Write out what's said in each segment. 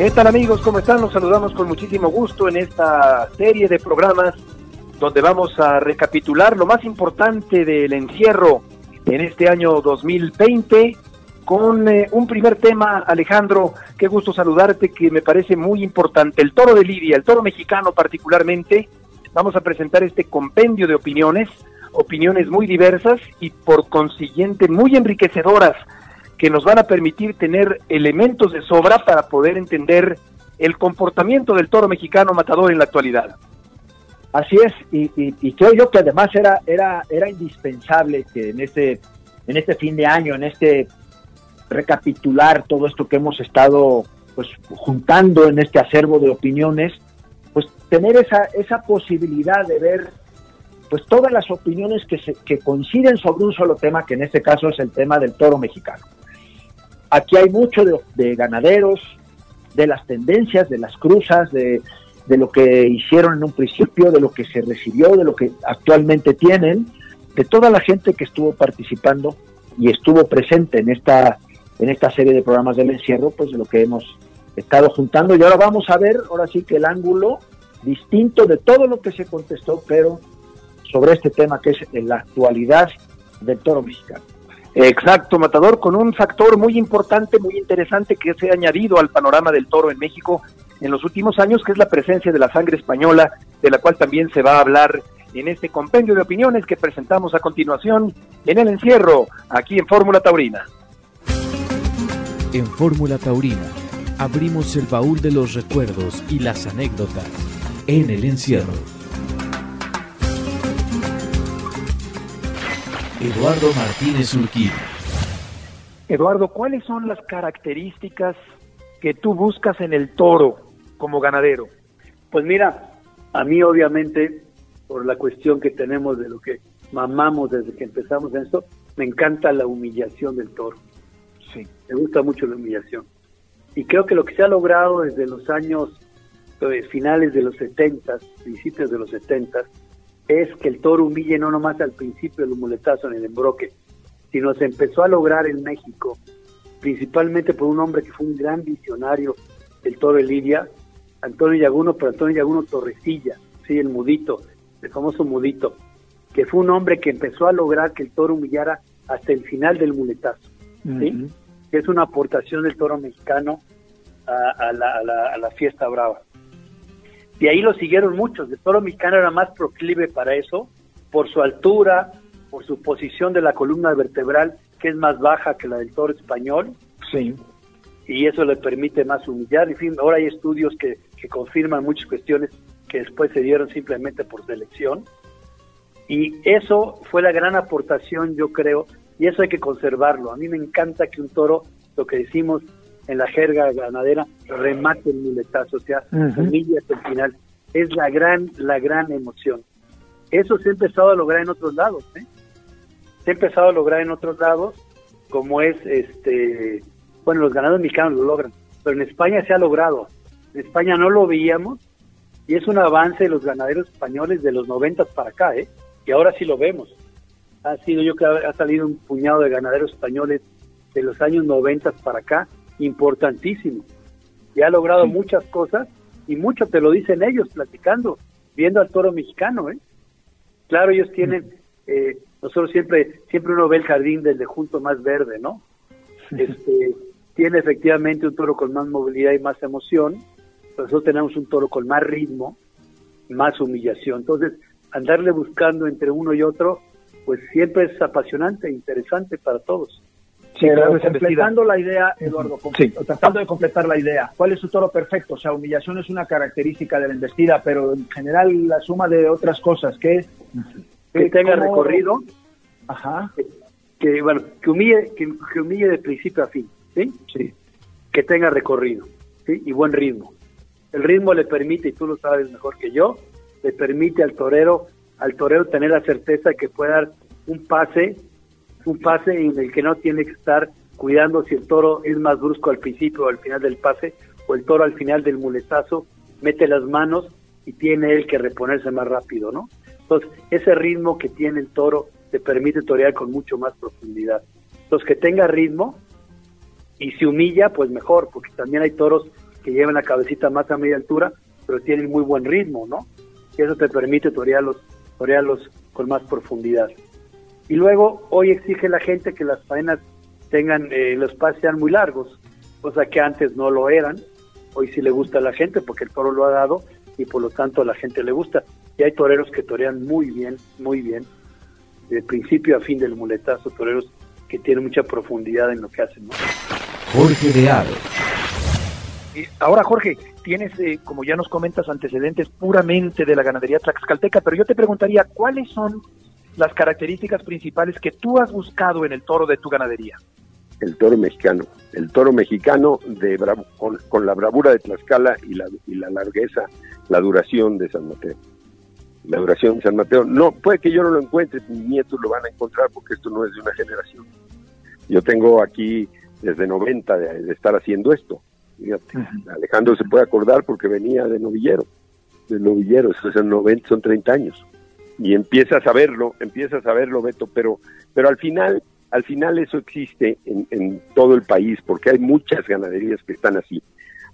¿Qué tal amigos? ¿Cómo están? Los saludamos con muchísimo gusto en esta serie de programas donde vamos a recapitular lo más importante del encierro en este año 2020 con eh, un primer tema, Alejandro, qué gusto saludarte, que me parece muy importante, el toro de Lidia, el toro mexicano particularmente, vamos a presentar este compendio de opiniones, opiniones muy diversas y por consiguiente muy enriquecedoras que nos van a permitir tener elementos de sobra para poder entender el comportamiento del toro mexicano matador en la actualidad. Así es, y, creo yo que además era, era, era indispensable que en este, en este fin de año, en este recapitular todo esto que hemos estado pues juntando en este acervo de opiniones, pues tener esa, esa posibilidad de ver pues todas las opiniones que, se, que coinciden sobre un solo tema, que en este caso es el tema del toro mexicano. Aquí hay mucho de, ganaderos, de las tendencias, de las cruzas, de, lo que hicieron en un principio, de lo que se recibió, de lo que actualmente tienen, de toda la gente que estuvo participando y estuvo presente en esta, en esta serie de programas del encierro, pues de lo que hemos estado juntando. Y ahora vamos a ver, ahora sí que el ángulo distinto de todo lo que se contestó, pero sobre este tema que es la actualidad del toro mexicano. Exacto, Matador, con un factor muy importante, muy interesante que se ha añadido al panorama del toro en México en los últimos años, que es la presencia de la sangre española, de la cual también se va a hablar en este compendio de opiniones que presentamos a continuación en el encierro, aquí en Fórmula Taurina. En Fórmula Taurina abrimos el baúl de los recuerdos y las anécdotas en el encierro. Eduardo Martínez Urquí. Eduardo, ¿cuáles son las características que tú buscas en el toro como ganadero? Pues mira, a mí obviamente, por la cuestión que tenemos de lo que mamamos desde que empezamos en esto, me encanta la humillación del toro. Sí. Me gusta mucho la humillación. Y creo que lo que se ha logrado desde los años eh, finales de los 70, principios de los 70, es que el toro humille no nomás al principio del muletazo en el embroque, sino se empezó a lograr en México, principalmente por un hombre que fue un gran visionario del toro de Lidia, Antonio Yaguno, pero Antonio Yaguno Torrecilla, sí, el mudito, el famoso mudito, que fue un hombre que empezó a lograr que el toro humillara hasta el final del muletazo, ¿sí? que es una aportación del toro mexicano a, la, a la fiesta brava. Y ahí lo siguieron muchos. El toro mexicano era más proclive para eso, por su altura, por su posición de la columna vertebral, que es más baja que la del toro español. Sí. Y eso le permite más humillar. En fin, ahora hay estudios que, que confirman muchas cuestiones que después se dieron simplemente por selección. Y eso fue la gran aportación, yo creo, y eso hay que conservarlo. A mí me encanta que un toro, lo que decimos, en la jerga ganadera, remate el muletazo, o sea, hasta el final. Es la gran, la gran emoción. Eso se ha empezado a lograr en otros lados, ¿eh? Se ha empezado a lograr en otros lados, como es, este, bueno, los ganaderos mexicanos lo logran, pero en España se ha logrado. En España no lo veíamos y es un avance de los ganaderos españoles de los noventas para acá, ¿eh? Y ahora sí lo vemos. Ha sido, yo creo, ha salido un puñado de ganaderos españoles de los años noventas para acá importantísimo. Y ha logrado muchas cosas y mucho te lo dicen ellos platicando, viendo al toro mexicano. ¿eh? Claro, ellos tienen, eh, nosotros siempre, siempre uno ve el jardín del de junto más verde, ¿no? Este, tiene efectivamente un toro con más movilidad y más emoción, nosotros tenemos un toro con más ritmo, más humillación. Entonces, andarle buscando entre uno y otro, pues siempre es apasionante e interesante para todos. Sí, completando la idea, Eduardo, tratando de completar la idea, ¿cuál es su toro perfecto? O sea, humillación es una característica de la embestida, pero en general la suma de otras cosas, que que tenga recorrido, ajá, que, bueno, que humille, que, humille de principio a fin, ¿sí? Sí. Que tenga recorrido, ¿sí? Y buen ritmo. El ritmo le permite, y tú lo sabes mejor que yo, le permite al torero, al torero tener la certeza de que puede dar un pase un pase en el que no tiene que estar cuidando si el toro es más brusco al principio o al final del pase, o el toro al final del muletazo mete las manos y tiene él que reponerse más rápido, ¿no? Entonces, ese ritmo que tiene el toro te permite torear con mucho más profundidad. Entonces, que tenga ritmo y si humilla, pues mejor, porque también hay toros que llevan la cabecita más a media altura, pero tienen muy buen ritmo, ¿no? Y eso te permite torearlos, torearlos con más profundidad. Y luego, hoy exige la gente que las faenas tengan, eh, los pases sean muy largos, cosa que antes no lo eran. Hoy sí le gusta a la gente porque el toro lo ha dado y por lo tanto a la gente le gusta. Y hay toreros que torean muy bien, muy bien, de principio a fin del muletazo, toreros que tienen mucha profundidad en lo que hacen. Jorge de Aro. ahora, Jorge, tienes, eh, como ya nos comentas, antecedentes puramente de la ganadería tlaxcalteca, pero yo te preguntaría, ¿cuáles son las características principales que tú has buscado en el toro de tu ganadería? El toro mexicano, el toro mexicano de con, la bravura de Tlaxcala y la, y la largueza, la duración de San Mateo. La duración de San Mateo, no, puede que yo no lo encuentre, mis nietos lo van a encontrar porque esto no es de una generación. Yo tengo aquí desde 90 de, estar haciendo esto. Alejandro se puede acordar porque venía de novillero, de novillero, son 90, son 30 años y empiezas a verlo, empiezas a verlo, Beto, pero, pero al final, al final eso existe en, en todo el país, porque hay muchas ganaderías que están así.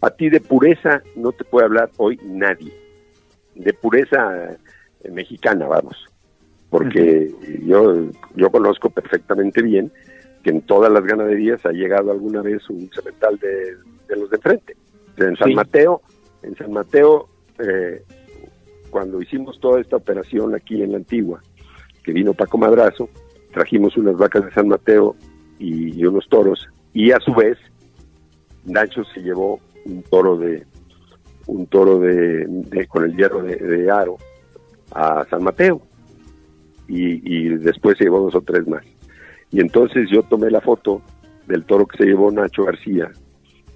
A ti de pureza no te puede hablar hoy nadie, de pureza eh, mexicana, vamos, porque yo, yo conozco perfectamente bien que en todas las ganaderías ha llegado alguna vez un cemental de, los de frente. En San Mateo, en San Mateo eh, cuando hicimos toda esta operación aquí en la antigua, que vino Paco Madrazo, trajimos unas vacas de San Mateo y, unos toros, y a su vez Nacho se llevó un toro de un toro de, con el hierro de, aro a San Mateo y, después se llevó dos o tres más. Y entonces yo tomé la foto del toro que se llevó Nacho García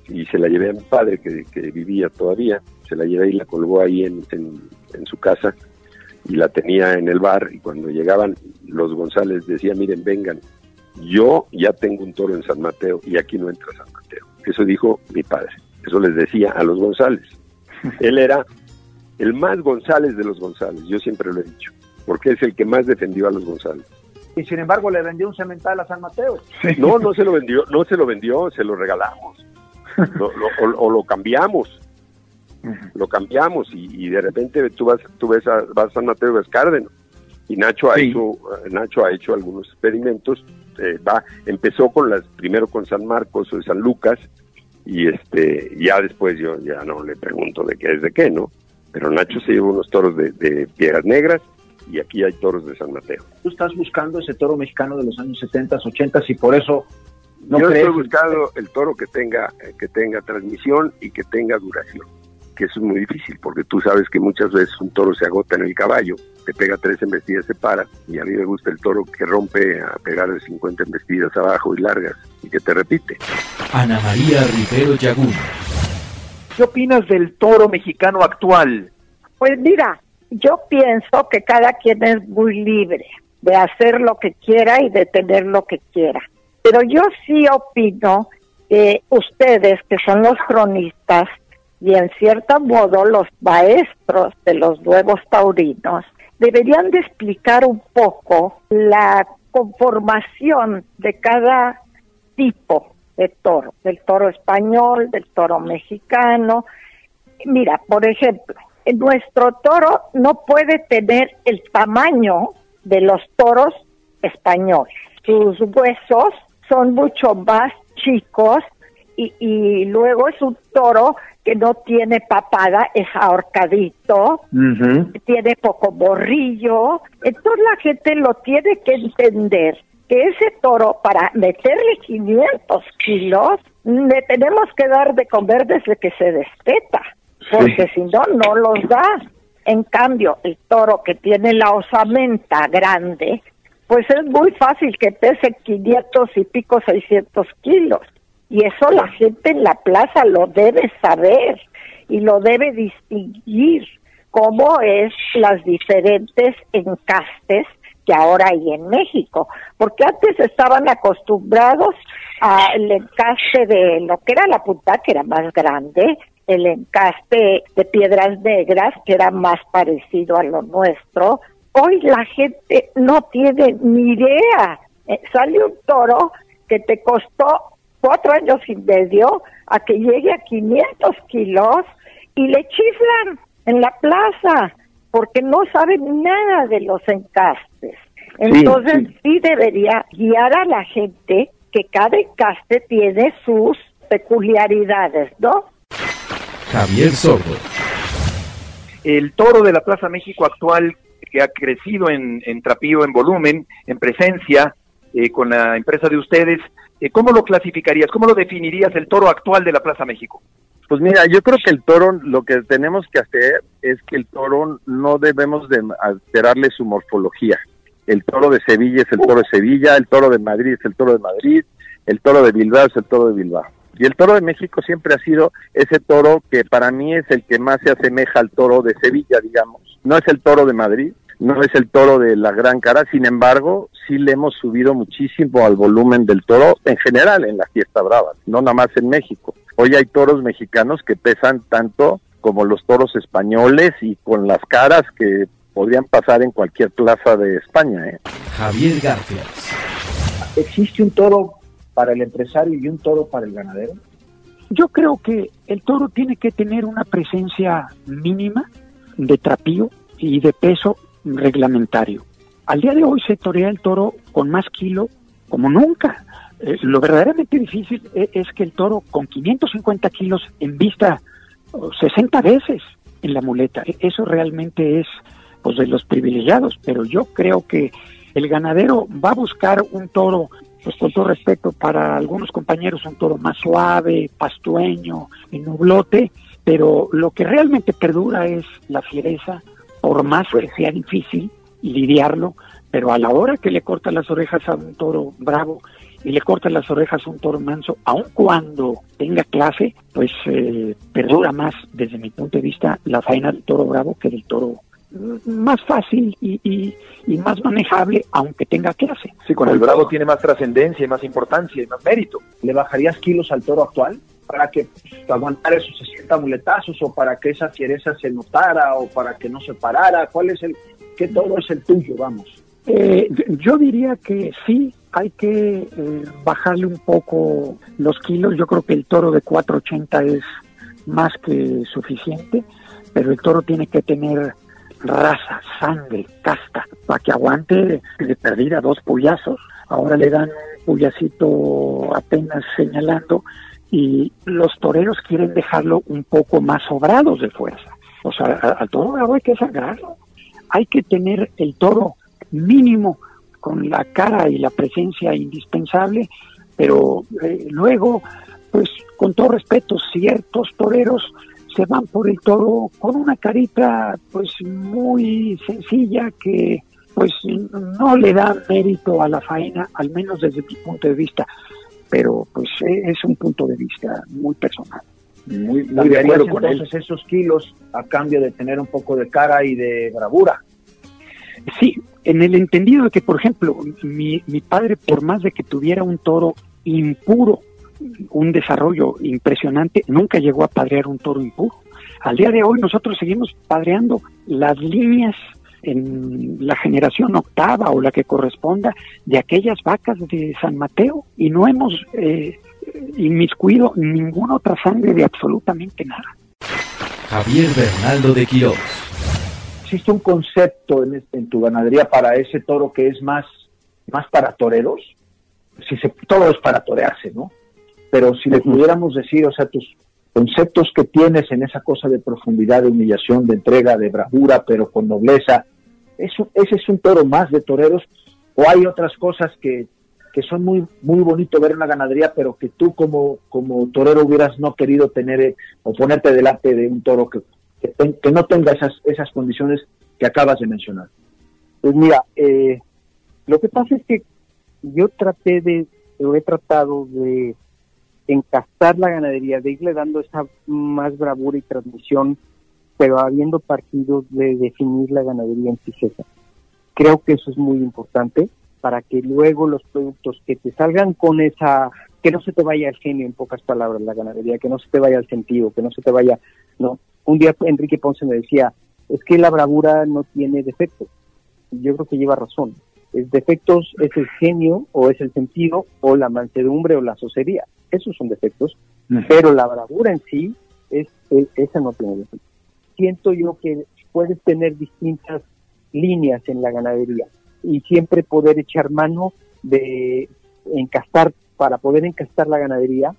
y se la llevé a mi padre que vivía todavía se la llevé y la colgó ahí en, en, su casa y la tenía en el bar y cuando llegaban los González decía, miren, vengan, yo ya tengo un toro en San Mateo y aquí no entra San Mateo. Eso dijo mi padre, eso les decía a los González. Él era el más González de los González, yo siempre lo he dicho, porque es el que más defendió a los González. Y sin embargo le vendió un cemental a San Mateo. No, no se lo vendió, no se lo vendió, se lo regalamos. o, lo cambiamos lo cambiamos y, de repente tú vas tú ves a, vas a San Mateo y ves Cárdenas y Nacho ha hecho Nacho ha hecho algunos experimentos eh, va empezó con las primero con San Marcos o San Lucas y este ya después yo ya no le pregunto de qué es de qué no pero Nacho se lleva unos toros de, de piedras negras y aquí hay toros de San Mateo. Tú estás buscando ese toro mexicano de los años 70, 80 y por eso no Yo estoy buscando el toro que tenga que tenga transmisión y que tenga duración que eso es muy difícil, porque tú sabes que muchas veces un toro se agota en el caballo, te pega tres embestidas, se para, y a mí me gusta el toro que rompe a pegar 50 embestidas abajo y largas, y que te repite. Ana María Rivero Yagún. ¿Qué opinas del toro mexicano actual? Pues mira, yo pienso que cada quien es muy libre de hacer lo que quiera y de tener lo que quiera. Pero yo sí opino que ustedes, que son los cronistas, y en cierto modo los maestros de los nuevos taurinos deberían de explicar un poco la conformación de cada tipo de toro, del toro español, del toro mexicano. Mira, por ejemplo, nuestro toro no puede tener el tamaño de los toros españoles. Sus huesos son mucho más chicos y, y luego es un toro que no tiene papada, es ahorcadito, tiene poco borrillo. Entonces la gente lo tiene que entender que ese toro, para meterle 500 kilos, le tenemos que dar de comer desde que se despeta, porque si no, no los da. En cambio, el toro que tiene la osamenta grande, pues es muy fácil que pese 500 y pico, 600 kilos. Y eso la gente en la plaza lo debe saber y lo debe distinguir cómo es las diferentes encastes que ahora hay en México, porque antes estaban acostumbrados al encaste de lo que era la punta, que era más grande, el encaste de piedras negras, que era más parecido a lo nuestro. Hoy la gente no tiene ni idea. Eh, sale un toro que te costó cuatro años y medio a que llegue a 500 kilos y le chiflan en la plaza porque no saben nada de los encastes. Entonces sí, debería guiar a la gente que cada encaste tiene sus peculiaridades, ¿no? Javier Sordo. El toro de la Plaza México actual, que ha crecido en, en trapío, en volumen, en presencia, eh, con la empresa de ustedes, ¿cómo lo clasificarías? ¿Cómo lo definirías el toro actual de la Plaza México? Pues mira, yo creo que el toro, lo que tenemos que hacer es que el toro no debemos de alterarle su morfología. El toro de Sevilla es el toro de Sevilla, el toro de Madrid es el toro de Madrid, el toro de Bilbao es el toro de Bilbao. Y el toro de México siempre ha sido ese toro que para mí es el que más se asemeja al toro de Sevilla, digamos. No es el toro de Madrid, no es el toro de la gran cara, sin embargo, sí le hemos subido muchísimo al volumen del toro en general en la fiesta brava, no nada más en México. Hoy hay toros mexicanos que pesan tanto como los toros españoles y con las caras que podrían pasar en cualquier plaza de España. ¿eh? Javier García. ¿Existe un toro para el empresario y un toro para el ganadero? Yo creo que el toro tiene que tener una presencia mínima de trapío y de peso reglamentario. Al día de hoy se torea el toro con más kilo como nunca. Eh, lo verdaderamente difícil e, es, que el toro con 550 kilos en vista 60 veces en la muleta. E, eso realmente es pues de los privilegiados, pero yo creo que el ganadero va a buscar un toro pues con todo respeto para algunos compañeros, un toro más suave, pastueño, nublote, pero lo que realmente perdura es la fiereza, por más que sea difícil lidiarlo, pero a la hora que le corta las orejas a un toro bravo y le corta las orejas a un toro manso, aun cuando tenga clase, pues eh, perdura más desde mi punto de vista la faena del toro bravo que del toro más fácil y, más manejable, aunque tenga clase. Sí, con el bravo tiene más trascendencia y más importancia y más mérito. ¿Le bajarías kilos al toro actual? Para que pues, aguantara esos 60 muletazos o para que esa fiereza se notara o para que no se parara? ¿Cuál es el, qué toro es el tuyo, vamos? Eh, yo diría que sí, hay que eh, bajarle un poco los kilos. Yo creo que el toro de 480 es más que suficiente, pero el toro tiene que tener raza, sangre, casta, para que aguante de perdida dos puyazos. Ahora le dan un puyacito apenas señalando y los toreros quieren dejarlo un poco más sobrados de fuerza. O sea, al toro hay que sacarlo. Hay que tener el toro mínimo con la cara y la presencia indispensable, pero eh, luego, pues con todo respeto, ciertos toreros se van por el toro con una carita pues muy sencilla que pues no le da mérito a la faena, al menos desde mi punto de vista, pero pues e, es un punto de vista muy personal. Muy, muy de acuerdo con entonces esos kilos a cambio de tener un poco de cara y de bravura. Sí, en el entendido de que, por ejemplo, mi, mi padre, por más de que tuviera un toro impuro, un desarrollo impresionante, nunca llegó a padrear un toro impuro. Al día de hoy nosotros seguimos padreando las líneas en la generación octava o la que corresponda de aquellas vacas de San Mateo y no hemos eh, inmiscuido ninguna otra sangre de absolutamente nada. Javier Bernaldo de Quiroz. ¿Existe un concepto en, en, tu ganadería para ese toro que es más, más para toreros? Si se, todo es para torearse, ¿no? pero si le pudiéramos decir, o sea, tus conceptos que tienes en esa cosa de profundidad, de humillación, de entrega, de bravura, pero con nobleza, eso, ese es un toro más de toreros, o hay otras cosas que, que son muy muy bonito ver en la ganadería, pero que tú como, como torero hubieras no querido tener eh, o ponerte delante de un toro que, que, no tenga esas, esas condiciones que acabas de mencionar. Pues mira, eh, lo que pasa es que yo traté de, o he tratado de encastar la ganadería, de irle dando esa más bravura y transmisión, pero habiendo partido de definir la ganadería en sí Creo que eso es muy importante para que luego los productos que te salgan con esa, que no se te vaya el genio en pocas palabras la ganadería, que no se te vaya el sentido, que no se te vaya, no. Un día Enrique Ponce me decía, es que la bravura no tiene defectos. Yo creo que lleva razón. Es defectos es el genio o es el sentido o la mansedumbre o la socería esos son defectos, pero la bravura en sí, es, esa no tiene defectos. Siento yo que puedes tener distintas líneas en la ganadería y siempre poder echar mano de encastar, para poder encastar la ganadería,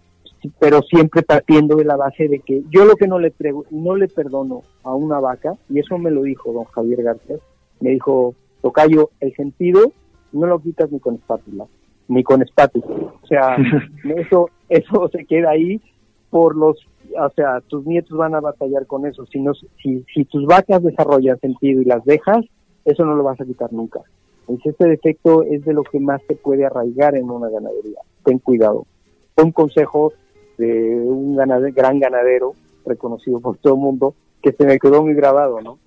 pero siempre partiendo de la base de que yo lo que no le, no le perdono a una vaca, y eso me lo dijo don Javier García, me dijo, Tocayo, el sentido no lo quitas ni con espátula, ni con espátula. O sea, eso, eso se queda ahí por los, o sea, tus nietos van a batallar con eso. Si, no, si, si tus vacas desarrollan sentido y las dejas, eso no lo vas a quitar nunca. Entonces, este defecto es de lo que más te puede arraigar en una ganadería. Ten cuidado. Un consejo de un gran ganadero reconocido por todo el mundo que se me quedó muy grabado, ¿no?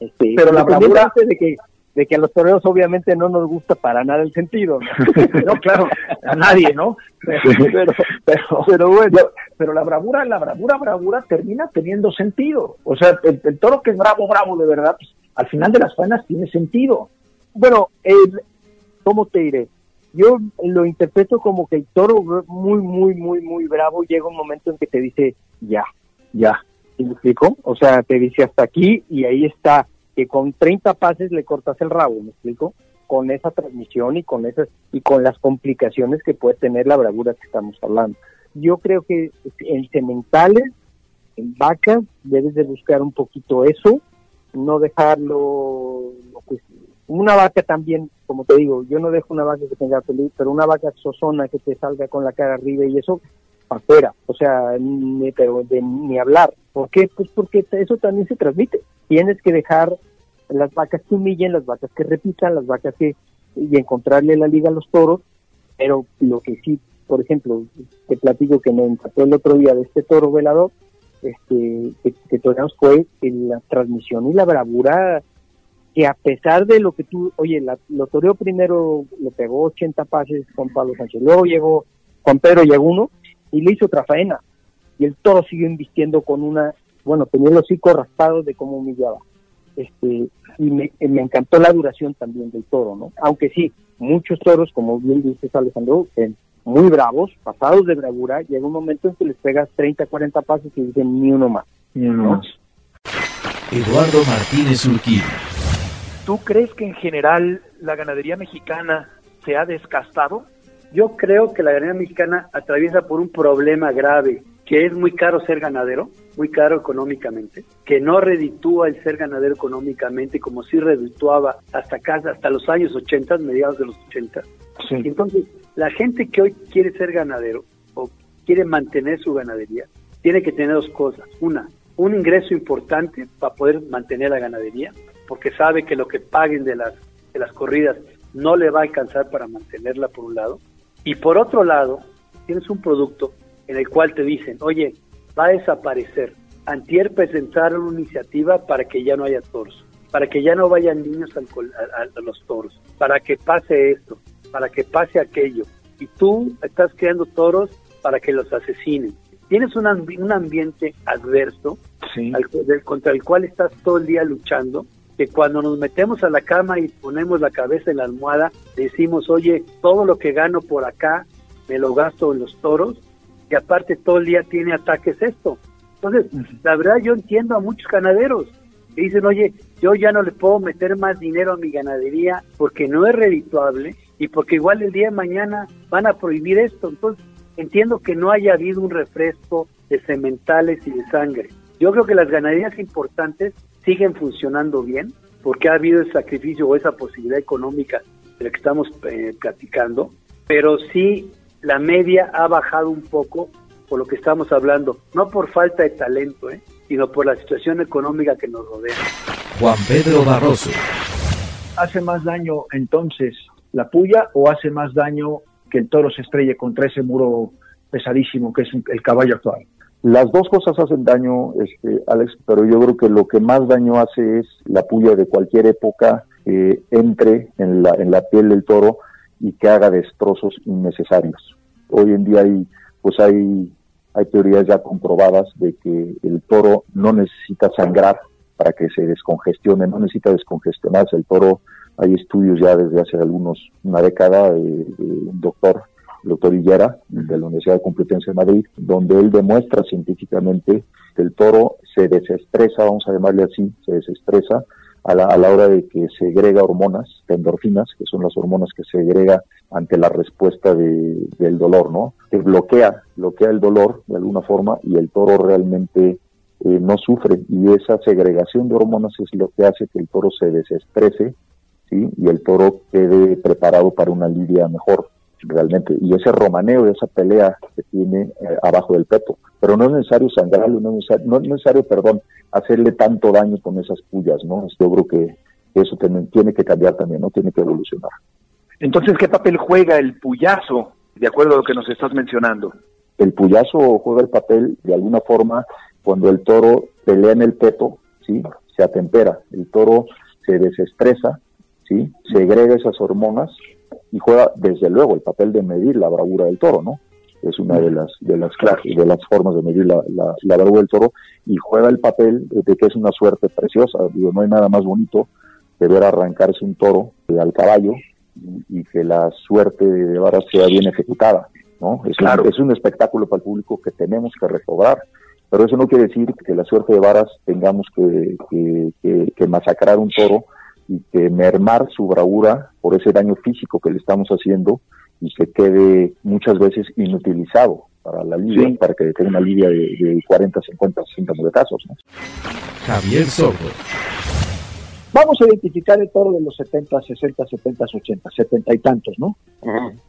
Este, Pero la bravura de que de que a los toreros obviamente no nos gusta para nada el sentido, ¿no? claro, a nadie, ¿no? Pero, pero, bueno, pero la bravura, la bravura, bravura termina teniendo sentido. O sea, el, toro que es bravo, bravo de verdad, pues, al final de las faenas tiene sentido. Bueno, el, ¿cómo te diré? Yo lo interpreto como que el toro muy, muy, muy, muy bravo llega un momento en que te dice, ya, ya. ¿Me explico? O sea, te dice hasta aquí y ahí está que con 30 pases le cortas el rabo, ¿me explico? Con esa transmisión y con esas y con las complicaciones que puede tener la bravura que estamos hablando. Yo creo que en sementales, en vacas, debes de buscar un poquito eso, no dejarlo una vaca también, como te digo, yo no dejo una vaca que tenga feliz, pero una vaca sozona que te salga con la cara arriba y eso afuera, o sea, ni, ni hablar. ¿Por qué? Pues porque eso también se transmite. Tienes que dejar las vacas que humillen, las vacas que repitan, las vacas que y encontrarle la liga a los toros, pero lo que sí, por ejemplo, te platico que me encantó el otro día de este toro velador, este, que, que fue la transmisión y la bravura que a pesar de lo que tú, oye, la, lo toreó primero, le pegó 80 pases con Pablo Sánchez, luego llegó Juan Pedro llegó uno y le hizo otra faena. Y el toro siguió invistiendo con una, bueno, tenía los hocico raspados de cómo humillaba. Este, y me, me, encantó la duración también del toro, ¿no? Aunque sí, muchos toros, como bien dices Alejandro, muy bravos, pasados de bravura, llega un momento en que les pegas 30, 40 pasos y dicen ni uno más. Ni uno más. Eduardo Martínez Urquín. ¿Tú crees que en general la ganadería mexicana se ha descastado? Yo creo que la ganadería mexicana atraviesa por un problema grave, que es muy caro ser ganadero, muy caro económicamente, que no reditúa el ser ganadero económicamente como si redituaba hasta casa, hasta los años 80, mediados de los 80. Entonces, la gente que hoy quiere ser ganadero o quiere mantener su ganadería, tiene que tener dos cosas. Una, un ingreso importante para poder mantener la ganadería, porque sabe que lo que paguen de las, de las corridas no le va a alcanzar para mantenerla por un lado. Y por otro lado, tienes un producto en el cual te dicen, oye, va a desaparecer. Antier presentaron una iniciativa para que ya no haya toros, para que ya no vayan niños a, los toros, para que pase esto, para que pase aquello. Y tú estás creando toros para que los asesinen. Tienes un, un ambiente adverso contra el cual estás todo el día luchando, que cuando nos metemos a la cama y ponemos la cabeza en la almohada, decimos, oye, todo lo que gano por acá me lo gasto en los toros y aparte todo el día tiene ataques esto. Entonces, la verdad yo entiendo a muchos ganaderos que dicen, oye, yo ya no le puedo meter más dinero a mi ganadería porque no es redituable y porque igual el día de mañana van a prohibir esto. Entonces, entiendo que no haya habido un refresco de sementales y de sangre. Yo creo que las ganaderías importantes siguen funcionando bien porque ha habido el sacrificio o esa posibilidad económica de la que estamos eh, platicando, pero sí la media ha bajado un poco por lo que estamos hablando, no por falta de talento, ¿eh? sino por la situación económica que nos rodea. Juan Pedro Barroso. ¿Hace más daño entonces la puya o hace más daño que el toro se estrelle contra ese muro pesadísimo que es el caballo actual? Las dos cosas hacen daño, este, Alex, pero yo creo que lo que más daño hace es la puya de cualquier época que entre en la, en la piel del toro y que haga destrozos innecesarios. Hoy en día hay, pues hay, hay teorías ya comprobadas de que el toro no necesita sangrar para que se descongestione, no necesita descongestionarse. El toro, hay estudios ya desde hace algunos, una década, de, un doctor el doctor Higuera, de la Universidad Complutense de Madrid, donde él demuestra científicamente que el toro se desestresa, vamos a llamarle así, se desestresa a la, a la hora de que segrega hormonas, endorfinas, que son las hormonas que segrega ante la respuesta de, del dolor, ¿no? Que bloquea, bloquea el dolor de alguna forma y el toro realmente eh, no sufre y esa segregación de hormonas es lo que hace que el toro se desestrese ¿sí? y el toro quede preparado para una lidia mejor realmente y ese romaneo esa pelea que tiene eh, abajo del peto. Pero no es necesario sangrarlo no es necesario, no es necesario perdón hacerle tanto daño con esas pullas no yo creo que eso tiene, tiene que cambiar también no tiene que evolucionar. Entonces qué papel juega el puyazo de acuerdo a lo que nos estás mencionando el puyazo juega el papel de alguna forma cuando el toro pelea en el peto, ¿sí? Se atempera, el toro se desestresa, ¿sí? Segrega esas hormonas y juega desde luego el papel de medir la bravura del toro, ¿no? Es una de las de las de las formas de medir la, la, bravura del toro y juega el papel de que es una suerte preciosa. Digo, no hay nada más bonito que ver arrancarse un toro al caballo y, que la suerte de vara sea bien ejecutada, ¿no? Es, claro. un, es un espectáculo para el público que tenemos que recobrar pero eso no quiere decir que la suerte de varas tengamos que, que, masacrar un toro y que mermar su bravura por ese daño físico que le estamos haciendo y que quede muchas veces inutilizado para la lidia, para que tenga una lidia de, 40, 50, 60 de casos. Javier Sordo. Vamos a identificar el toro de los 70, 60, 70, 80, 70 y tantos, ¿no?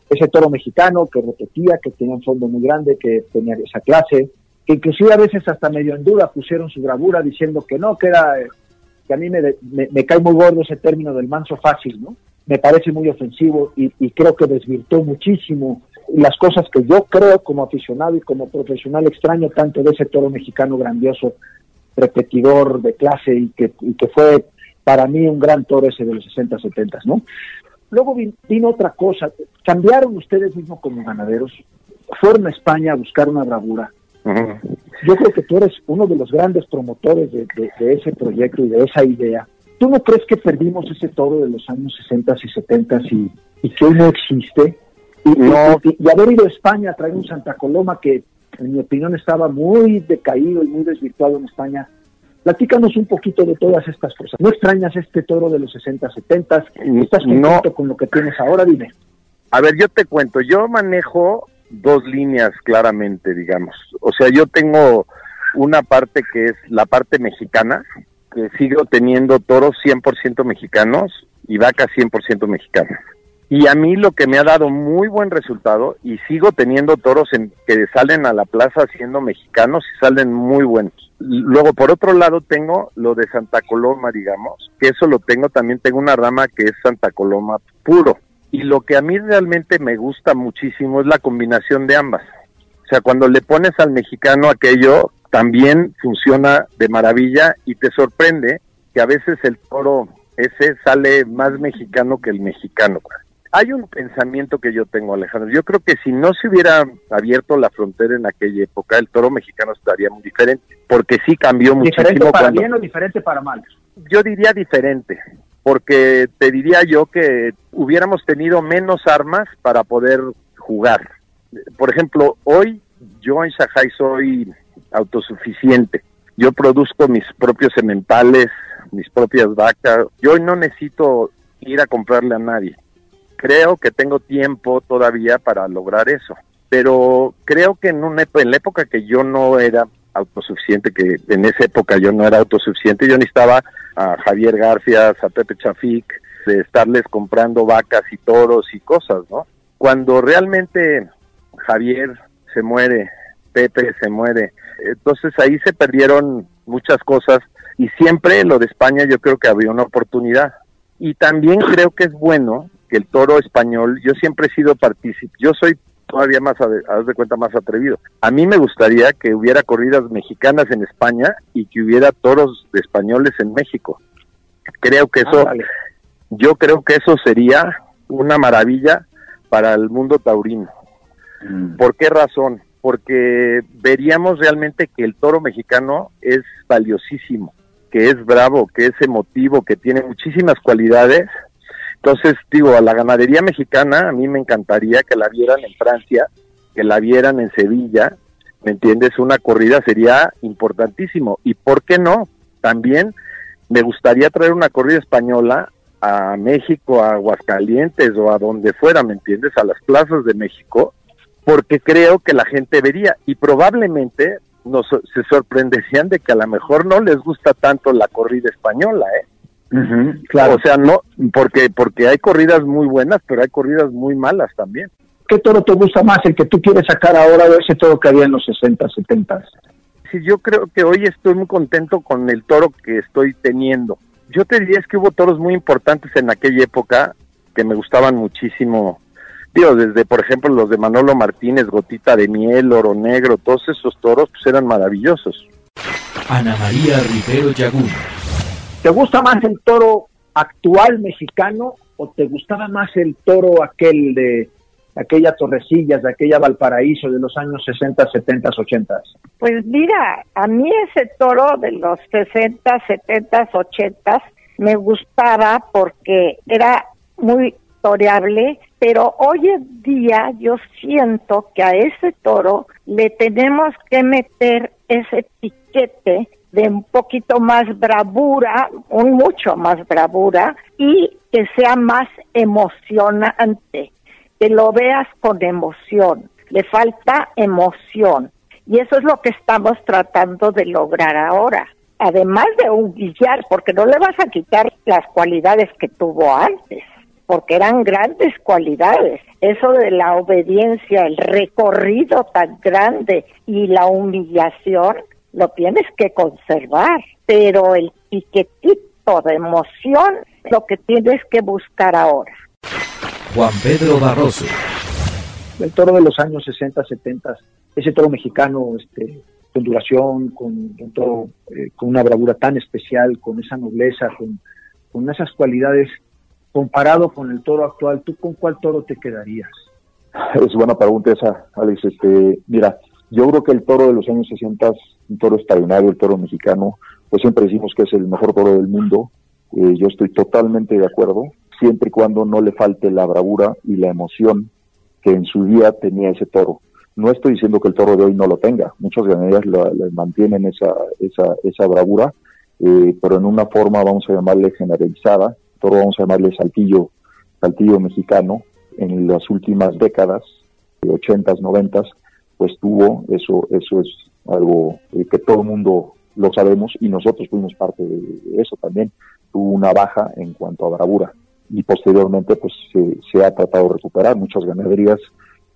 Ese toro mexicano que repetía, que tenía un fondo muy grande, que tenía esa clase, que inclusive a veces hasta medio en duda pusieron su bravura diciendo que no, que era, que a mí me, me, cae muy gordo ese término del manso fácil, ¿no? Me parece muy ofensivo y, creo que desvirtó muchísimo las cosas que yo creo como aficionado y como profesional extraño tanto de ese toro mexicano grandioso, repetidor de clase y que, y que fue para mí un gran toro ese de los 60, 70, ¿no? Luego vino otra cosa, cambiaron ustedes mismos como ganaderos, fueron a España a buscar una bravura, yo creo que tú eres uno de los grandes promotores de, ese proyecto y de esa idea. ¿Tú no crees que perdimos ese toro de los años 60 y 70 y, y que hoy no existe? Y, no. y, haber ido a España a traer un Santa Coloma que, en mi opinión, estaba muy decaído y muy desvirtuado en España. Platícanos un poquito de todas estas cosas. ¿No extrañas este toro de los 60, 70? ¿Estás contento con lo que tienes ahora? Dime. A ver, yo te cuento. Yo manejo dos líneas claramente, digamos. O sea, yo tengo una parte que es la parte mexicana, que sigo teniendo toros 100% mexicanos y vacas 100% mexicanas. Y a mí lo que me ha dado muy buen resultado, y sigo teniendo toros en, que salen a la plaza siendo mexicanos y salen muy buenos. Luego, por otro lado, tengo lo de Santa Coloma, digamos, que eso lo tengo, también tengo una rama que es Santa Coloma puro y lo que a mí realmente me gusta muchísimo es la combinación de ambas. O sea, cuando le pones al mexicano aquello, también funciona de maravilla y te sorprende que a veces el toro ese sale más mexicano que el mexicano. Hay un pensamiento que yo tengo, Alejandro. Yo creo que si no se hubiera abierto la frontera en aquella época, el toro mexicano estaría muy diferente, porque sí cambió muchísimo. ¿Diferente para bien o diferente para mal? Yo diría diferente porque te diría yo que hubiéramos tenido menos armas para poder jugar. Por ejemplo, hoy yo en Shanghai soy autosuficiente. Yo produzco mis propios sementales, mis propias vacas. Yo hoy no necesito ir a comprarle a nadie. Creo que tengo tiempo todavía para lograr eso. Pero creo que en, en la época que yo no era autosuficiente, que en esa época yo no era autosuficiente, yo necesitaba a Javier García, a Pepe Chafik, de estarles comprando vacas y toros y cosas, ¿no? Cuando realmente Javier se muere, Pepe se muere, entonces ahí se perdieron muchas cosas y siempre lo de España yo creo que había una oportunidad. Y también creo que es bueno que el toro español, yo siempre he sido partícipe, yo soy todavía más, a de cuenta, más atrevido. A mí me gustaría que hubiera corridas mexicanas en España y que hubiera toros de españoles en México. Creo que eso, yo creo que eso sería una maravilla para el mundo taurino. Mm. ¿Por qué razón? Porque veríamos realmente que el toro mexicano es valiosísimo, que es bravo, que es emotivo, que tiene muchísimas cualidades Entonces, digo, a la ganadería mexicana a mí me encantaría que la vieran en Francia, que la vieran en Sevilla, ¿me entiendes? Una corrida sería importantísimo. ¿Y por qué no? También me gustaría traer una corrida española a México, a Aguascalientes o a donde fuera, ¿me entiendes? A las plazas de México, porque creo que la gente vería y probablemente nos, se sorprenderían de que a lo mejor no les gusta tanto la corrida española, ¿eh? Claro. O sea, no, porque, porque hay corridas muy buenas, pero hay corridas muy malas también. ¿Qué toro te gusta más, el que tú quieres sacar ahora o ese toro que había en los 60, 70? Sí, yo creo que hoy estoy muy contento con el toro que estoy teniendo. Yo te diría es que hubo toros muy importantes en aquella época que me gustaban muchísimo. Digo, desde por ejemplo los de Manolo Martínez, Gotita de Miel, Oro Negro, todos esos toros pues eran maravillosos. Ana María Rivero Yagún. ¿Te gusta más el toro actual mexicano o te gustaba más el toro aquel de aquella Torrecillas, de aquella Valparaíso de los años 60, 70, 80? Pues mira, a mí ese toro de los 60, 70, 80 me gustaba porque era muy toreable, pero hoy en día yo siento que a ese toro le tenemos que meter ese piquete de un poquito más bravura, un mucho más bravura y que sea más emocionante que lo veas con emoción. Le falta emoción. Y eso es lo que estamos tratando de lograr ahora. Además de humillar, porque no le vas a quitar las cualidades que tuvo antes, porque eran grandes cualidades. Eso de la obediencia, el recorrido tan grande y la humillación, lo tienes que conservar. Pero el piquetito de emoción, lo que tienes que buscar ahora. Juan Pedro Barroso. El toro de los años 60, 70, ese toro mexicano, este, con duración, con, eh, con una bravura tan especial, con esa nobleza, con, con esas cualidades, comparado con el toro actual, ¿tú con cuál toro te quedarías? Es buena pregunta esa, Alex. Este, mira, yo creo que el toro de los años 60 un toro extraordinario, el toro mexicano, pues siempre decimos que es el mejor toro del mundo. Eh, yo estoy totalmente de acuerdo siempre y cuando no le falte la bravura y la emoción que en su día tenía ese toro. No estoy diciendo que el toro de hoy no lo tenga, muchos ganaderías mantienen esa, esa, esa bravura, eh, pero en una forma, vamos a llamarle generalizada, toro vamos a llamarle saltillo, saltillo mexicano, en las últimas décadas, de 80s, 90 pues tuvo, eso, eso es algo eh, que todo el mundo lo sabemos y nosotros fuimos parte de eso también, tuvo una baja en cuanto a bravura y posteriormente pues se, ha tratado de recuperar. Muchas ganaderías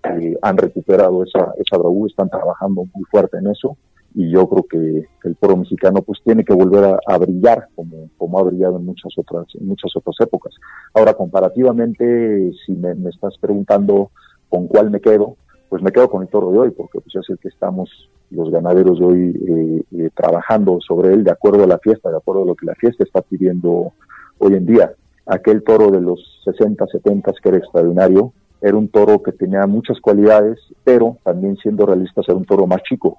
eh, han recuperado esa, esa bravura, están trabajando muy fuerte en eso y yo creo que el toro mexicano pues tiene que volver a, brillar como, como ha brillado en muchas otras en muchas otras épocas. Ahora comparativamente si me, estás preguntando con cuál me quedo, pues me quedo con el toro de hoy porque pues es el que estamos los ganaderos de hoy eh, eh, trabajando sobre él de acuerdo a la fiesta, de acuerdo a lo que la fiesta está pidiendo hoy en día. Aquel toro de los 60, 70 que era extraordinario, era un toro que tenía muchas cualidades, pero también siendo realistas era un toro más chico,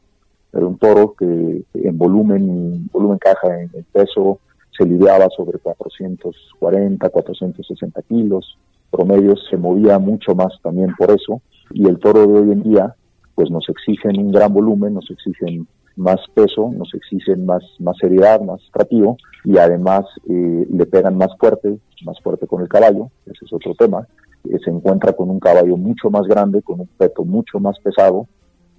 era un toro que en volumen, volumen caja, en peso, se lidiaba sobre 440, 460 kilos, promedios se movía mucho más también por eso, y el toro de hoy en día, pues nos exigen un gran volumen, nos exigen más peso, nos exigen más, más seriedad, más atractivo y además eh, le pegan más fuerte, más fuerte con el caballo, ese es otro tema. Eh, se encuentra con un caballo mucho más grande, con un peto mucho más pesado,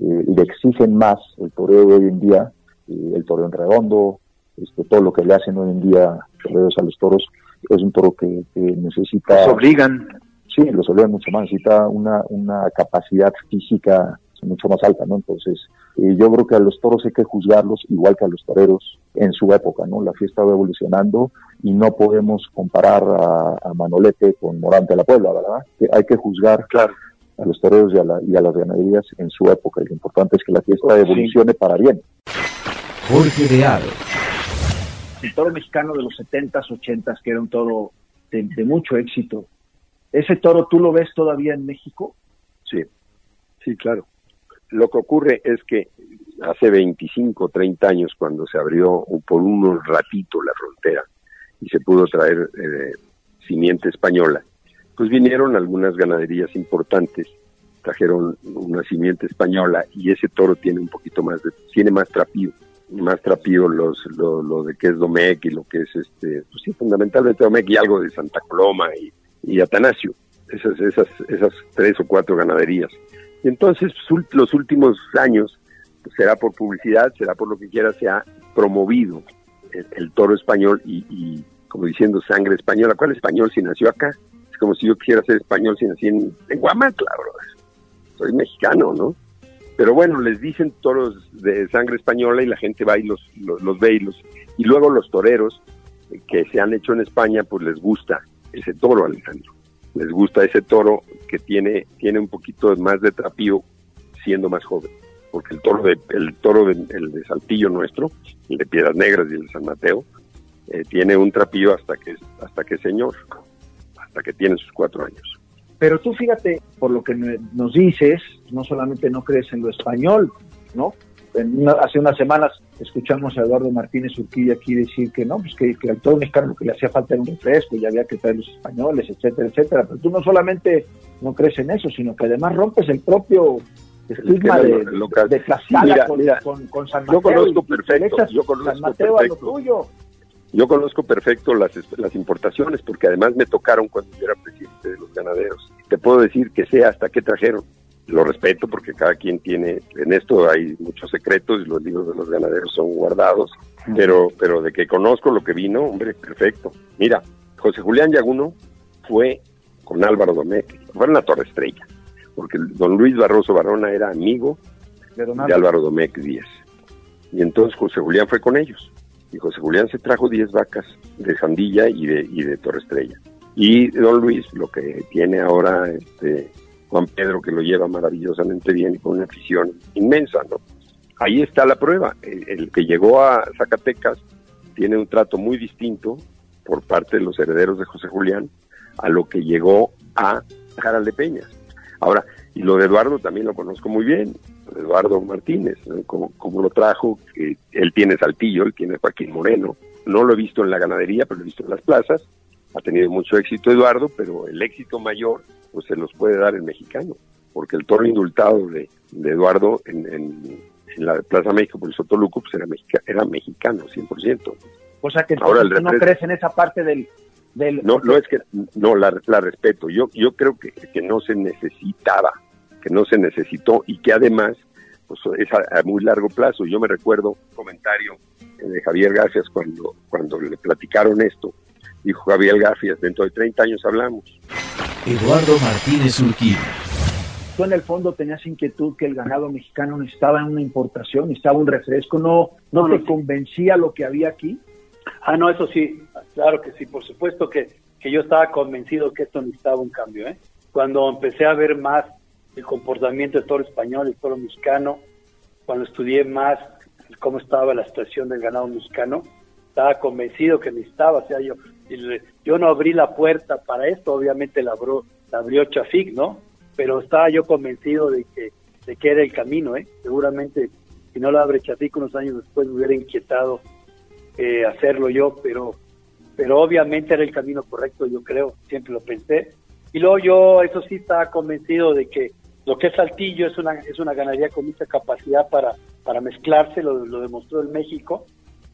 eh, le exigen más el toreo de hoy en día, el toreo en redondo, este, todo lo que le hacen hoy en día toreos a los toros, es un toro que, necesita... Los obligan. Sí, los obligan mucho más, necesita una, una capacidad física mucho más alta, ¿no? Entonces, eh, yo creo que a los toros hay que juzgarlos igual que a los toreros en su época, ¿no? La fiesta va evolucionando y no podemos comparar a, Manolete con Morante de la Puebla, ¿verdad? Que hay que juzgar claro. a los toreros y a, y a las ganaderías en su época. Y lo importante es que la fiesta evolucione para bien. Jorge de Aro. El toro mexicano de los 70s, 80s, que era un toro de, de mucho éxito. ¿Ese toro tú lo ves todavía en México? Sí, sí, claro. Lo que ocurre es que hace 25, 30 años, cuando se abrió por unos ratito la frontera y se pudo traer eh, simiente española, pues vinieron algunas ganaderías importantes, trajeron una simiente española y ese toro tiene un poquito más de, tiene más trapío, más trapío los, lo, de que es Domecq y lo que es este, pues sí, fundamentalmente Domecq y algo de Santa Coloma y, y Atanasio, esas, esas, esas tres o cuatro ganaderías. Y entonces los últimos años, pues, será por publicidad, será por lo que quiera, se ha promovido el, toro español y, como diciendo sangre española. ¿Cuál español si nació acá? Es como si yo quisiera ser español si nací en, en Guamantla, Soy mexicano, ¿no? Pero bueno, les dicen toros de sangre española y la gente va y los, los, ve y los... Y luego los toreros que se han hecho en España, pues les gusta ese toro, Alejandro. Les gusta ese toro que tiene, tiene un poquito más de trapío siendo más joven. Porque el toro de, el toro de, el de Saltillo nuestro, el de Piedras Negras y el de San Mateo, eh, tiene un trapío hasta que, hasta que señor, hasta que tiene sus cuatro años. Pero tú fíjate, por lo que nos dices, no solamente no crees en lo español, ¿no? hace unas semanas escuchamos a Eduardo Martínez Urquilla aquí decir que no, pues que, que al todo mexicano que le hacía falta era un refresco y había que traer los españoles, etcétera, etcétera. Pero tú no solamente no crees en eso, sino que además rompes el propio estigma de, de, con, San Mateo. Yo conozco perfecto, yo conozco San Mateo perfecto. A lo tuyo. Yo conozco perfecto las, las importaciones porque además me tocaron cuando yo era presidente de los ganaderos. Te puedo decir que sé hasta qué trajeron. Lo respeto porque cada quien tiene, en esto hay muchos secretos y los libros de los ganaderos son guardados, pero, pero de que conozco lo que vino, hombre, perfecto. Mira, José Julián Yaguno fue con Álvaro Domecq, fue en la Torre Estrella, porque don Luis Barroso Barona era amigo de, de Álvaro Domecq Díaz. Y entonces José Julián fue con ellos José Julián se trajo 10 vacas de Sandilla y de, y de Torre Estrella. Y don Luis, lo que tiene ahora este Juan Pedro, que lo lleva maravillosamente bien y con una afición inmensa, ¿no? Ahí está la prueba. El, que llegó a Zacatecas tiene un trato muy distinto por parte de los herederos de José Julián a lo que llegó a Jaral de Peñas. Ahora, y lo de Eduardo también lo conozco muy bien. Eduardo Martínez, como, como, lo trajo, él tiene Saltillo, él tiene Joaquín Moreno. No lo he visto en la ganadería, pero lo he visto en las plazas. Ha tenido mucho éxito Eduardo, pero el éxito mayor pues se los puede dar el mexicano, porque el toro indultado de, Eduardo en, en, la Plaza México por el Sotoluco pues era, era mexicano, 100%. O sea que Ahora, no crees en esa parte del... del no, no es que, no, la, la respeto. Yo, yo creo que, que no se necesitaba que no se necesitó y que además pues, es a, muy largo plazo. Yo me recuerdo un comentario de Javier García cuando, cuando le platicaron esto. Dijo Javier García, dentro de 30 años hablamos. Eduardo Martínez Urquía. Tú en el fondo tenías inquietud que el ganado mexicano necesitaba una importación, necesitaba un refresco, ¿no, no, te convencía lo que había aquí? Ah, no, eso sí, claro que sí, por supuesto que, que yo estaba convencido que esto necesitaba un cambio. ¿eh? Cuando empecé a ver más el comportamiento del toro español y el toro mexicano. Cuando estudié más cómo estaba la situación del ganado mexicano, estaba convencido que necesitaba, o sea, yo, no abrí la puerta para esto, obviamente la abrió, la Chafik, ¿no? Pero estaba yo convencido de que, de que era el camino, ¿eh? Seguramente si no la abre Chafik unos años después me hubiera inquietado eh, hacerlo yo, pero, pero obviamente era el camino correcto, yo creo, siempre lo pensé. Y luego yo, eso sí, estaba convencido de que lo que es Saltillo es una, es una ganadería con mucha capacidad para, para mezclarse, lo, demostró en México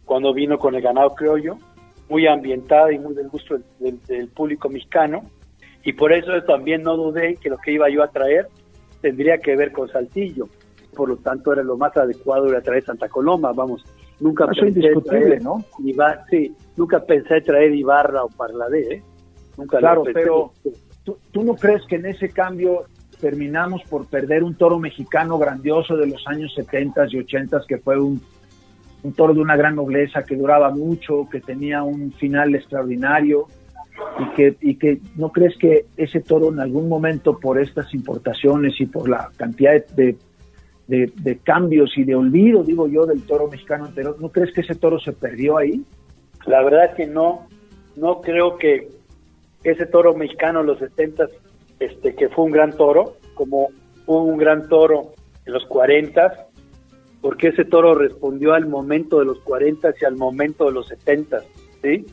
cuando vino con el ganado criollo, muy ambientada y muy del gusto del, público mexicano. Y por eso también no dudé que lo que iba yo a traer tendría que ver con Saltillo. Por lo tanto, era lo más adecuado era traer Santa Coloma. Vamos, nunca pensé traer, ¿no? sí, nunca pensé traer Ibarra o Parladé, ¿eh? Nunca claro, pero ¿tú, ¿tú no crees que en ese cambio terminamos por perder un toro mexicano grandioso de los años 70 y 80 que fue un, toro de una gran nobleza que duraba mucho, que tenía un final extraordinario y que, y que no crees que ese toro en algún momento por estas importaciones y por la cantidad de, de, cambios y de olvido, digo yo, del toro mexicano anterior, ¿no crees que ese toro se perdió ahí? La verdad que no, no creo que ese toro mexicano los 70 este, que fue un gran toro, como hubo un gran toro en los 40, porque ese toro respondió al momento de los 40 y al momento de los 70, ¿sí?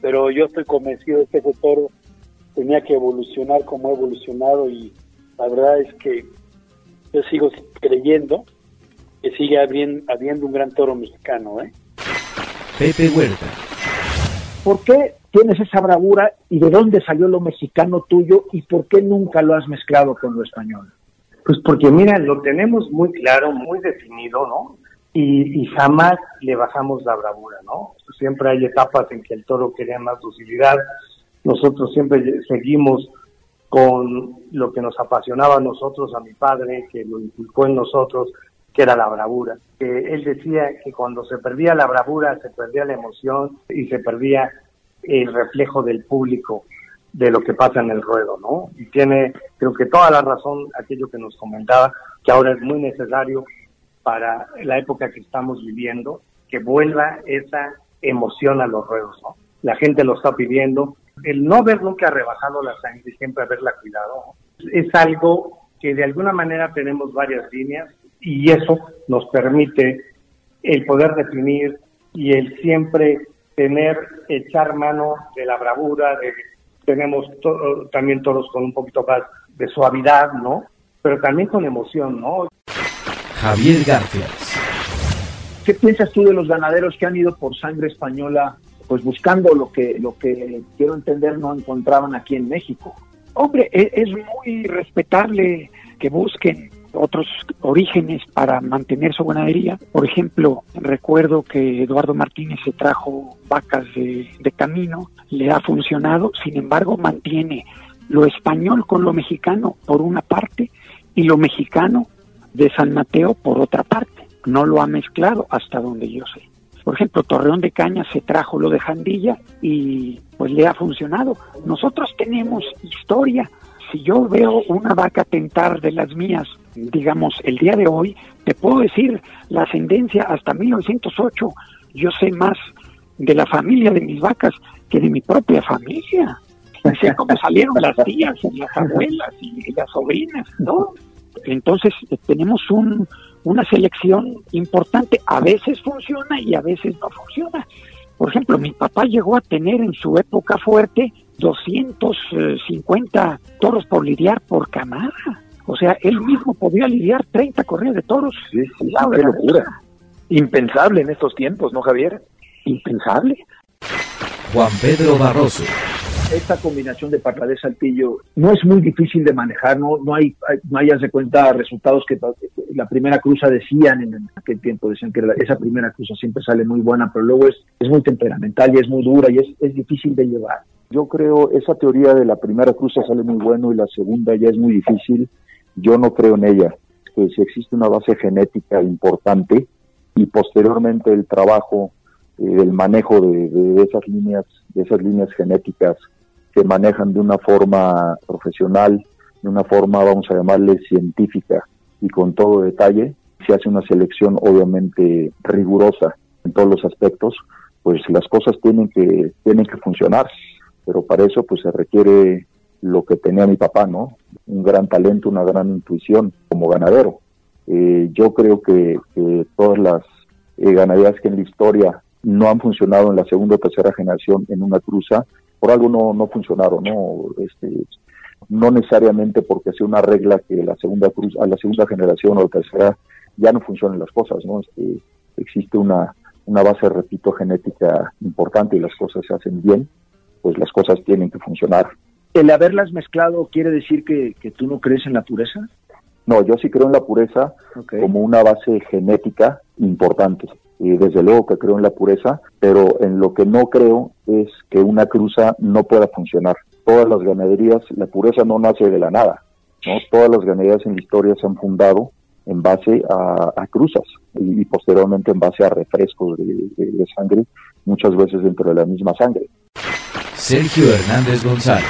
pero yo estoy convencido de que ese toro tenía que evolucionar como ha evolucionado y la verdad es que yo sigo creyendo que sigue habiendo, habiendo un gran toro mexicano. ¿eh? Pepe Huerta. ¿Por qué tienes esa bravura y de dónde salió lo mexicano tuyo y por qué nunca lo has mezclado con lo español? Pues porque, mira, lo tenemos muy claro, muy definido, ¿no? Y, jamás le bajamos la bravura, ¿no? Siempre hay etapas en que el toro quería más docilidad. Nosotros siempre seguimos con lo que nos apasionaba a nosotros, a mi padre, que lo inculcó en nosotros, que era la bravura. Que él decía que cuando se perdía la bravura, se perdía la emoción y se perdía el reflejo del público de lo que pasa en el ruedo, ¿no? Y tiene, creo que toda la razón aquello que nos comentaba, que ahora es muy necesario para la época que estamos viviendo, que vuelva esa emoción a los ruedos, ¿no? La gente lo está pidiendo. El no haber nunca rebajado la sangre, siempre haberla cuidado, es algo que de alguna manera tenemos varias líneas y eso nos permite el poder definir y el siempre tener, echar mano de la bravura, de tenemos también todos con un poquito más de suavidad, ¿no? Pero también con emoción, ¿no? Javier García. ¿Qué piensas tú de los ganaderos que han ido por sangre española, pues buscando lo que, lo que quiero entender no encontraban aquí en México? Hombre, e, es muy respetable que busquen otros orígenes para mantener su ganadería. Por ejemplo, recuerdo que Eduardo Martínez se trajo vacas de, camino, le ha funcionado, sin embargo mantiene lo español con lo mexicano por una parte y lo mexicano de San Mateo por otra parte. No lo ha mezclado hasta donde yo sé. Por ejemplo, Torreón de Caña se trajo lo de Jandilla y pues le ha funcionado. Nosotros tenemos historia si yo veo una vaca tentar de las mías, digamos, el día de hoy, te puedo decir la ascendencia hasta 1908. Yo sé más de la familia de mis vacas que de mi propia familia. Sé cómo salieron las tías y las abuelas y las sobrinas, ¿no? Entonces eh, tenemos un, una selección importante. A veces funciona y a veces no funciona. Por ejemplo, mi papá llegó a tener en su época fuerte 250 toros por lidiar por camada. O sea, él mismo podía lidiar 30 corridas de toros. Sí, sí, qué locura. Impensable en estos tiempos, ¿no, Javier? Impensable. Juan Pedro Barroso. Esta combinación de de saltillo no es muy difícil de manejar, no, no hay, no hayas de cuenta resultados que la primera cruza decían en aquel tiempo, decían que esa primera cruza siempre sale muy buena, pero luego es, es muy temperamental y es muy dura y es, es difícil de llevar. Yo creo esa teoría de la primera cruza sale muy bueno y la segunda ya es muy difícil. Yo no creo en ella. Que si existe una base genética importante y posteriormente el trabajo, eh, el manejo de, esas líneas, de esas líneas genéticas que manejan de una forma profesional, de una forma, vamos a llamarle científica y con todo detalle, se hace una selección obviamente rigurosa en todos los aspectos, pues las cosas tienen que tienen que funcionar pero para eso pues se requiere lo que tenía mi papá, ¿no? Un gran talento, una gran intuición como ganadero. Eh, yo creo que, todas las eh, ganaderías que en la historia no han funcionado en la segunda o tercera generación en una cruza, por algo no, no funcionaron, ¿no? Este, no necesariamente porque sea una regla que la segunda cruz, a la segunda generación o la tercera ya no funcionen las cosas, ¿no? Este, existe una, una base, repito, genética importante y las cosas se hacen bien pues las cosas tienen que funcionar. ¿El haberlas mezclado quiere decir que, tú no crees en la pureza? No, yo sí creo en la pureza como una base genética importante. Y desde luego que creo en la pureza, pero en lo que no creo es que una cruza no pueda funcionar. Todas las ganaderías, la pureza no nace de la nada. ¿no? Todas las ganaderías en la historia se han fundado en base a, cruzas y, posteriormente en base a refrescos de sangre, muchas veces dentro de la misma sangre. Sergio Hernández González.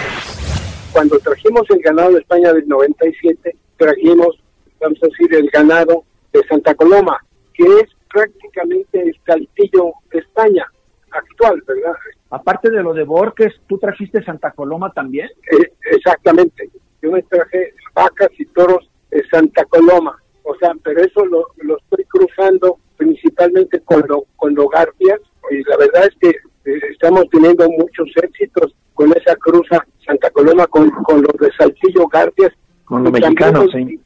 Cuando trajimos el ganado de España del 97, trajimos, vamos a decir, el ganado de Santa Coloma, que es prácticamente el Saltillo de España actual, ¿verdad? Aparte de lo de Borges, ¿tú trajiste Santa Coloma también? Eh, exactamente. Yo me traje vacas y toros de Santa Coloma. O sea, pero eso lo, estoy cruzando principalmente con, lo, con los garfias. Y la verdad es que eh, estamos teniendo muchos éxitos con esa cruza Santa Coloma, con, con los de Saltillo Garcias. Con los mexicanos, sí.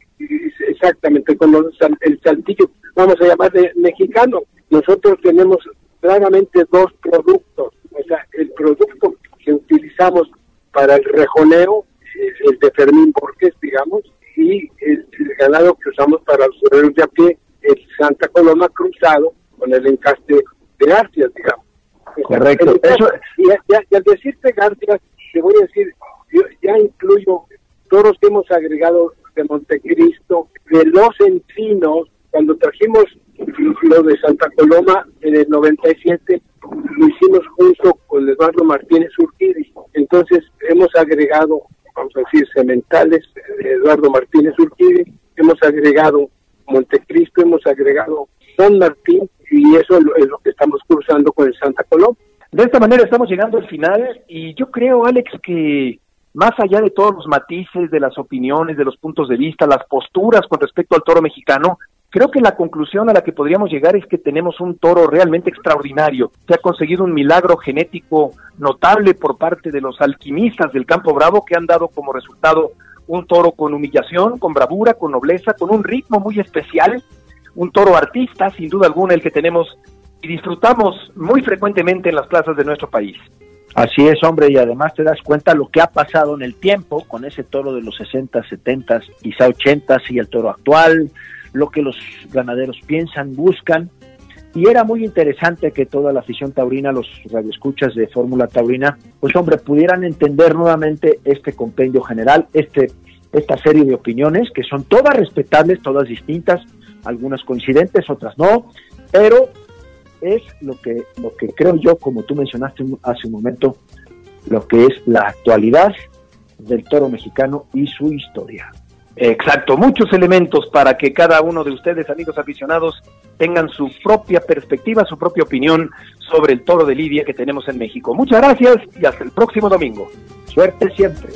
Exactamente, con los, el Saltillo, vamos a llamar de mexicano. Nosotros tenemos claramente dos productos. O sea, el producto que utilizamos para el rejoneo, el de Fermín Borges, digamos, y el, ganado que usamos para los horarios de a pie, el Santa Coloma cruzado con el encaste de García, digamos. Correcto. y, al decirte García, te voy a decir, yo ya incluyo todos que hemos agregado de Montecristo, de los encinos, cuando trajimos lo de Santa Coloma en el 97, lo hicimos junto con Eduardo Martínez Urquidi. Entonces hemos agregado, vamos a decir, sementales de Eduardo Martínez Urquidi, hemos agregado Montecristo, hemos agregado San Martín y eso es lo que estamos cruzando con el Santa Coloma. De esta manera estamos llegando al final y yo creo, Alex, que más allá de todos los matices, de las opiniones, de los puntos de vista, las posturas con respecto al toro mexicano, creo que la conclusión a la que podríamos llegar es que tenemos un toro realmente extraordinario. Se ha conseguido un milagro genético notable por parte de los alquimistas del Campo Bravo que han dado como resultado un toro con humillación, con bravura, con nobleza, con un ritmo muy especial, un toro artista, sin duda alguna, el que tenemos y disfrutamos muy frecuentemente en las plazas de nuestro país. Así es, hombre, y además te das cuenta lo que ha pasado en el tiempo con ese toro de los 60, 70, quizá 80 y el toro actual, lo que los ganaderos piensan, buscan. Y era muy interesante que toda la afición taurina, los radioescuchas de Fórmula Taurina, pues hombre, pudieran entender nuevamente este compendio general, este, esta serie de opiniones, que son todas respetables, todas distintas, algunas coincidentes, otras no, pero es lo que, lo que creo yo, como tú mencionaste hace un momento, lo que es la actualidad del toro mexicano y su historia. Exacto, muchos elementos para que cada uno de ustedes, amigos aficionados, tengan su propia perspectiva, su propia opinión sobre el toro de Lidia que tenemos en México. Muchas gracias y hasta el próximo domingo. Suerte siempre.